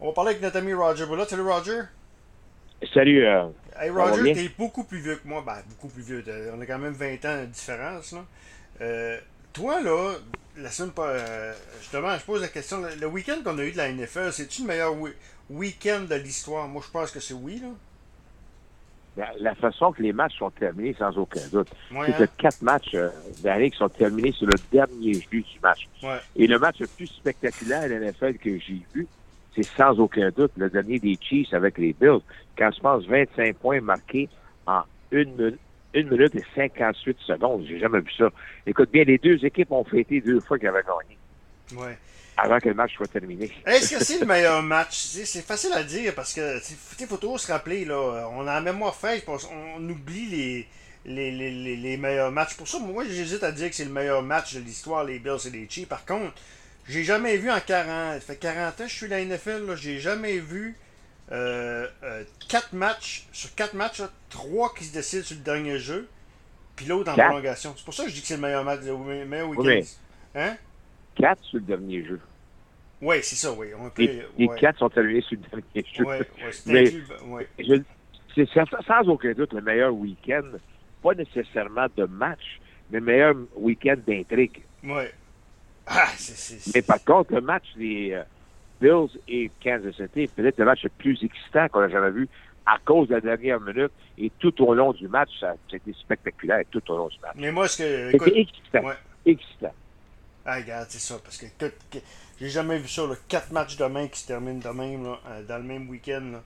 On va parler avec notre ami Roger Boulot. Salut Roger. Salut. Euh, hey Roger, t'es beaucoup plus vieux que moi. Ben, beaucoup plus vieux. On a quand même 20 ans de différence. Là. Euh, toi, là, la semaine pas. Euh, justement, je pose la question. Le week-end qu'on a eu de la NFL, c'est-tu le meilleur week-end de l'histoire? Moi, je pense que c'est oui, là. La, façon que les matchs sont terminés, sans aucun doute. c'est que hein? quatre matchs euh, d'année qui sont terminés sur le dernier jeu du match. Et le match le plus spectaculaire de NFL que j'ai vu, c'est sans aucun doute le dernier des Chiefs avec les Bills. Quand je pense 25 points marqués en une minute, une minute et 58 secondes. J'ai jamais vu ça. Écoute bien, les deux équipes ont fêté deux fois qu'ils avaient gagné. Ouais. Avant que le match soit terminé. Est-ce que c'est le meilleur match? C'est facile à dire parce que il faut toujours se rappeler, là, on a la mémoire fraîche, on oublie les, les, les, meilleurs matchs. Pour ça, moi, j'hésite à dire que c'est le meilleur match de l'histoire, les Bills et les Chiefs. Par contre, j'ai jamais vu en 40, fait 40 ans je suis à la NFL, j'ai jamais vu euh, euh, quatre matchs, sur quatre matchs, trois qui se décident sur le dernier jeu, puis l'autre en prolongation. C'est pour ça que je dis que c'est le meilleur match, le meilleur week-end. Hein? Quatre sur le dernier jeu. Oui, c'est ça, oui. les, quatre sont terminés sur le dernier jeu. Oui, ouais, c'est sans aucun doute le meilleur week-end, pas nécessairement de match, mais le meilleur week-end d'intrigue. Oui. Ah, mais par contre, le match des. Euh, Bills et Kansas City, peut-être le match le plus excitant qu'on a jamais vu à cause de la dernière minute et tout au long du match, ça a été spectaculaire tout au long du match. Mais moi, ce que. C'était excitant. Excitant. Ah, regarde, c'est ça, parce que j'ai jamais vu ça, là, quatre matchs demain qui se terminent de même, là, euh, dans le même week-end.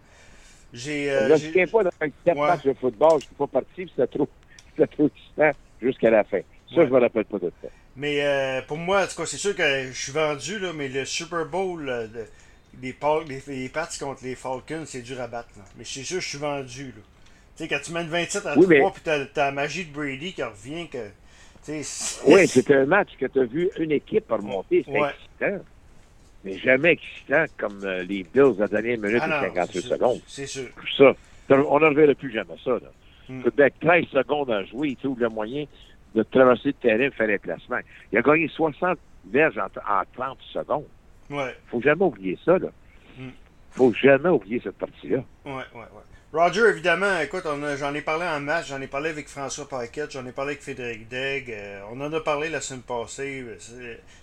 J'ai. Euh, je ne tiens pas dans quatre matchs de football, je ne suis pas parti, c'était trop, trop excitant jusqu'à la fin. Ça, je ne me rappelle pas de ça. Mais euh, pour moi, en tout cas, c'est sûr que je suis vendu, là, mais le Super Bowl euh, des, les, Pats contre les Falcons, c'est dur à battre. Mais c'est sûr que je suis vendu. Là. Tu sais, quand tu mènes 27 à 3, puis t'as, as la magie de Brady qui revient que. Oui, c'est un match que tu as vu une équipe remonter, c'est excitant. Mais jamais excitant comme euh, les Bills à la dernière minute ah et 58 secondes. C'est sûr. Ça. On ne reverra plus jamais ça. Là. Mm. 13 secondes à jouer, tu trouves le moyen de traverser le terrain faire les placements. Il a gagné 60 verges en, 30 secondes. Ouais. Faut jamais oublier ça, là. Hmm. Faut jamais oublier cette partie-là. Ouais, ouais, ouais. Roger, évidemment, écoute, j'en ai parlé en match, j'en ai parlé avec François Paquette, j'en ai parlé avec Frédéric Degg, euh, on en a parlé la semaine passée,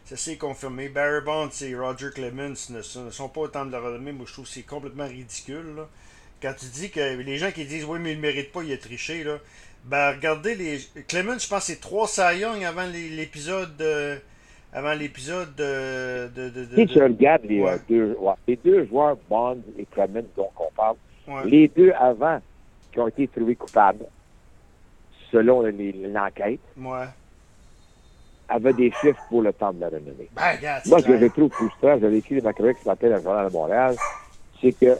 ça s'est confirmé. Barry Bonds et Roger Clemens ne, sont pas autant de la renommée, moi je trouve que c'est complètement ridicule. Là. Quand tu dis que les gens qui disent oui, mais il ne mérite pas, il a triché, là. Ben, regardez les. Clement, je pense que c'est trois Young avant l'épisode de. Avant l'épisode de, de, de, Si tu regardes les, euh, deux, les deux joueurs, Bond et Clement, dont on parle, les deux avant qui ont été trouvés coupables, selon l'enquête, avaient des chiffres pour le temps de la renommée. Ben, regarde, Moi, ce que je trouve frustrant, j'avais écrit les macroex ce matin dans le Journal de Montréal, c'est que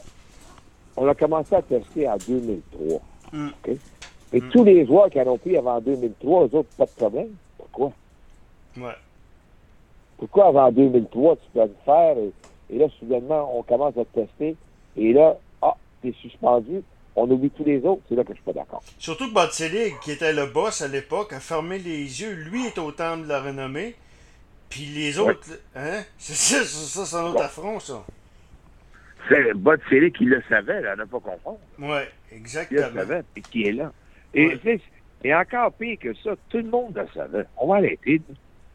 on a commencé à tester en 2003. Mm. Et hmm. tous les joueurs qui en ont pris avant 2003, eux autres, pas de problème. Pourquoi? Ouais. Pourquoi avant 2003, tu peux le faire? Et, là, soudainement, on commence à te tester et là, ah, t'es suspendu, on oublie tous les autres, c'est là que je suis pas d'accord. Surtout que Botselig, qui était le boss à l'époque, a fermé les yeux. Lui est au temps de la renommée. Puis les autres, hein? C'est ça, ça c'est un autre affront, ça. C'est Botselig qui le savait, là, ne pas confondre. Oui, exactement. Il le savait, et qui est là. Et, et encore pire que ça, tout le monde le savait. On va arrêter.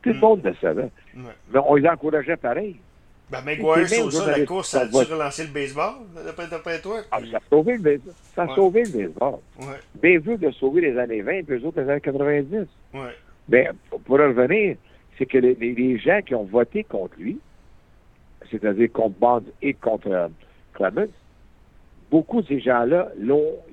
Tout le mm. monde le savait. Mais on les encourageait pareil. Ben, Maguire, sur ça, la course, ça a-tu relancé le baseball, d'après toi? Ah, ça a sauvé le baseball. Ça a sauvé le baseball. Ouais. Bien vu de sauver les années 20 puis les autres les années 90. Ouais. Ben, pour revenir, c'est que les, gens qui ont voté contre lui, c'est-à-dire contre Bond et contre euh, Clemens, beaucoup de ces gens-là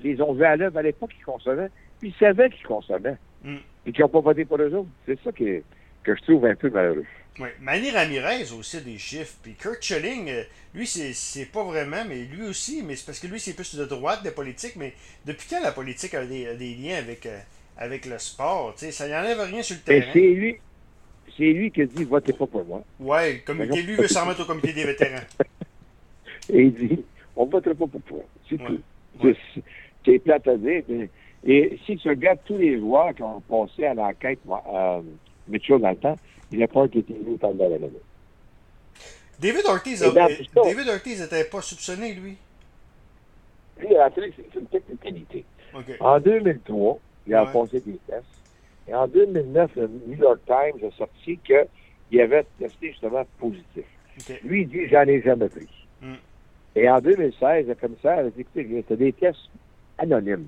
les ont vus à l'œuvre à l'époque qu'ils consommaient, puis ils savaient qu'ils consommaient, mm. et qu'ils n'ont pas voté pour eux autres. C'est ça que, que je trouve un peu malheureux. Oui. Manny Ramirez aussi des chiffres. Puis Kurt Schilling, euh, lui, c'est pas vraiment, mais lui aussi, mais c'est parce que lui, c'est plus de droite, de politique. Mais depuis quand la politique a des, des liens avec, euh, avec le sport? sais, ça n'enlève rien sur le terrain. C'est lui, c'est lui qui dit votez pas pour moi. Oui, le comité, lui veut s'en remettre au comité des vétérans. Et il dit on ne votera pas pour toi. C'est tout. C'est plate à dire. et si tu regardes tous les joueurs qui ont passé à l'enquête, euh, Mitchell dans le temps, il n'a pas été élu par la David Ortiz, a, David Ortiz n'était pas soupçonné, lui? Lui, c'est une technicalité. En 2003, il a passé des tests. Et en 2009, le New York Times a sorti qu'il avait testé justement positif. Lui, il dit J'en ai jamais pris. Et en 2016, le commissaire a dit Écoutez, c'était des tests anonymes.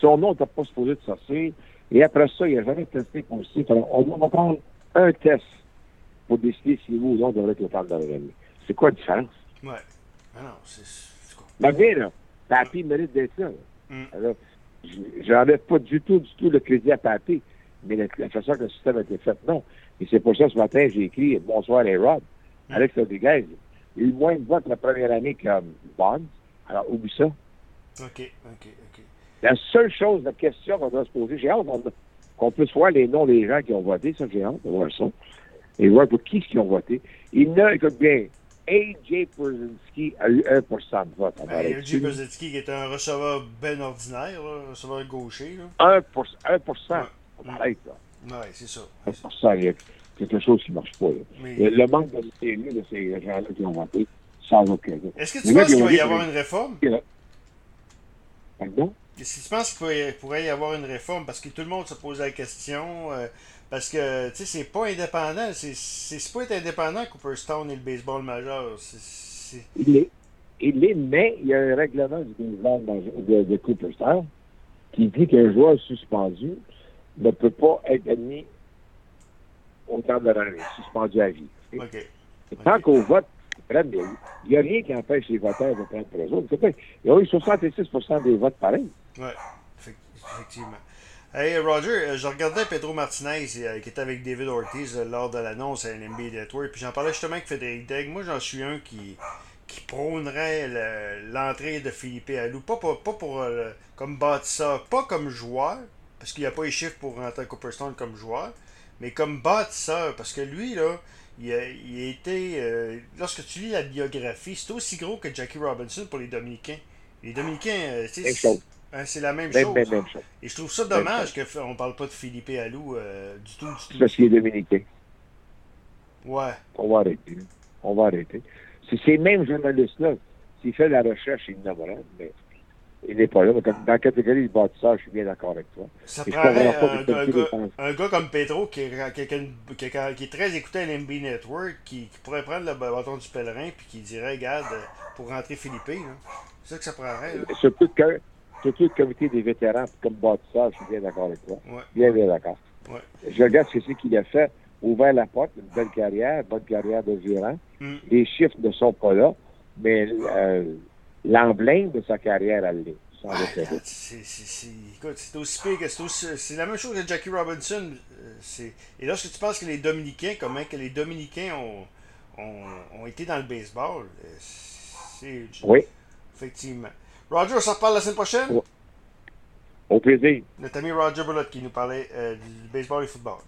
Son nom n'était pas supposé de sortir. Et après ça, il n'a jamais testé positif. Alors, on doit prendre un test pour décider si vous ou non devrait être au de la C'est quoi la différence? Ouais. Ah non, c'est. Mais bien, là, Papi mérite d'être là. Mm. Alors, pas du tout, du tout le crédit à Papi, mais la, façon que le système a été fait, non. Et c'est pour ça, ce matin, j'ai écrit Bonsoir les Rob. Mm. Alex Rodriguez, il a eu moins de votes la première année que Bonds. Alors, oublie ça. OK, OK, OK. La seule chose, la question qu'on doit se poser, j'ai hâte qu'on puisse voir les noms des gens qui ont voté, ça, j'ai hâte de voir ça. Et voir pour qui qui ont voté. Il n'a, écoute bien, A.J. Brzezinski a eu 1% de vote. Ben, A.J. Brzezinski qui est un receveur bien ordinaire, un receveur gaucher. Là. 1 1 ouais. Oui, c'est ça. 1 il y a quelque chose qui ne marche pas. Mais... Le manque de CNU de ces gens-là qui ont voté, sans aucun doute. Est-ce que tu penses qu'il va y avoir une réforme? Pardon? Est-ce que tu penses qu'il pourrait y avoir une réforme? Parce que tout le monde se pose la question. Euh, parce que, tu sais, c'est pas indépendant. C'est pas être indépendant Cooperstown et le baseball majeur. Il est. Il est, mais il y a un règlement du baseball de, de Cooperstown qui dit qu'un joueur suspendu ne peut pas être admis au temps de l'année, suspendu à vie. Tant qu'au vote, il n'y a rien qui empêche les voteurs de prendre pour eux autres. Il y a eu 66 des votes pareils. Oui, effectivement. Hey Roger, euh, je regardais Pedro Martinez euh, qui était avec David Ortiz euh, lors de l'annonce à NMB Network, puis j'en parlais justement avec Frédéric Degg. Moi, j'en suis un qui, qui prônerait l'entrée de Philippe Alou. Pas pour, pas pour comme bâtisseur, pas comme joueur, parce qu'il n'y a pas les chiffres pour rentrer à Cooperstone comme joueur, mais comme bâtisseur, parce que lui, là, il a, il a été. lorsque tu lis la biographie, c'est aussi gros que Jackie Robinson pour les Dominicains. Les Dominicains, c'est Hein, c'est la même, chose. Et je trouve ça dommage qu'on ne parle pas de Philippe Allou euh, du tout. Du tout. Parce qu'il est dominicain. Ouais. On va arrêter. On va arrêter. C'est ces mêmes journalistes-là. S'il fait la recherche, n'aimerait, mais il n'est pas là. dans la catégorie du bâtisseur, je suis bien d'accord avec toi. Ça prendrait un, gars, un, gars, comme Pedro, qui est, qui, qui, qui est, très écouté à l'MB Network, qui, pourrait prendre le bâton du pèlerin puis qui dirait, regarde, pour rentrer Philippe. C'est ça que ça prendrait. Surtout que surtout le comité des vétérans comme bâtisseur, je suis bien d'accord avec toi. Bien, bien d'accord. Je regarde ce qu'il a fait, ouvert la porte, une belle carrière, bonne carrière de gérant. Mm. Les chiffres ne sont pas là, mais euh, l'emblème de sa carrière, l'est. Ah, c'est aussi pire que c'est la même chose que Jackie Robinson. Euh, et lorsque tu penses que les Dominicains, comment que les Dominicains ont, ont, ont été dans le baseball, euh, c'est. Oui. Effectivement. Roger, on s'en reparle la semaine prochaine? Au plaisir. Notre ami Roger Bullock qui nous parlait euh, du baseball et du football.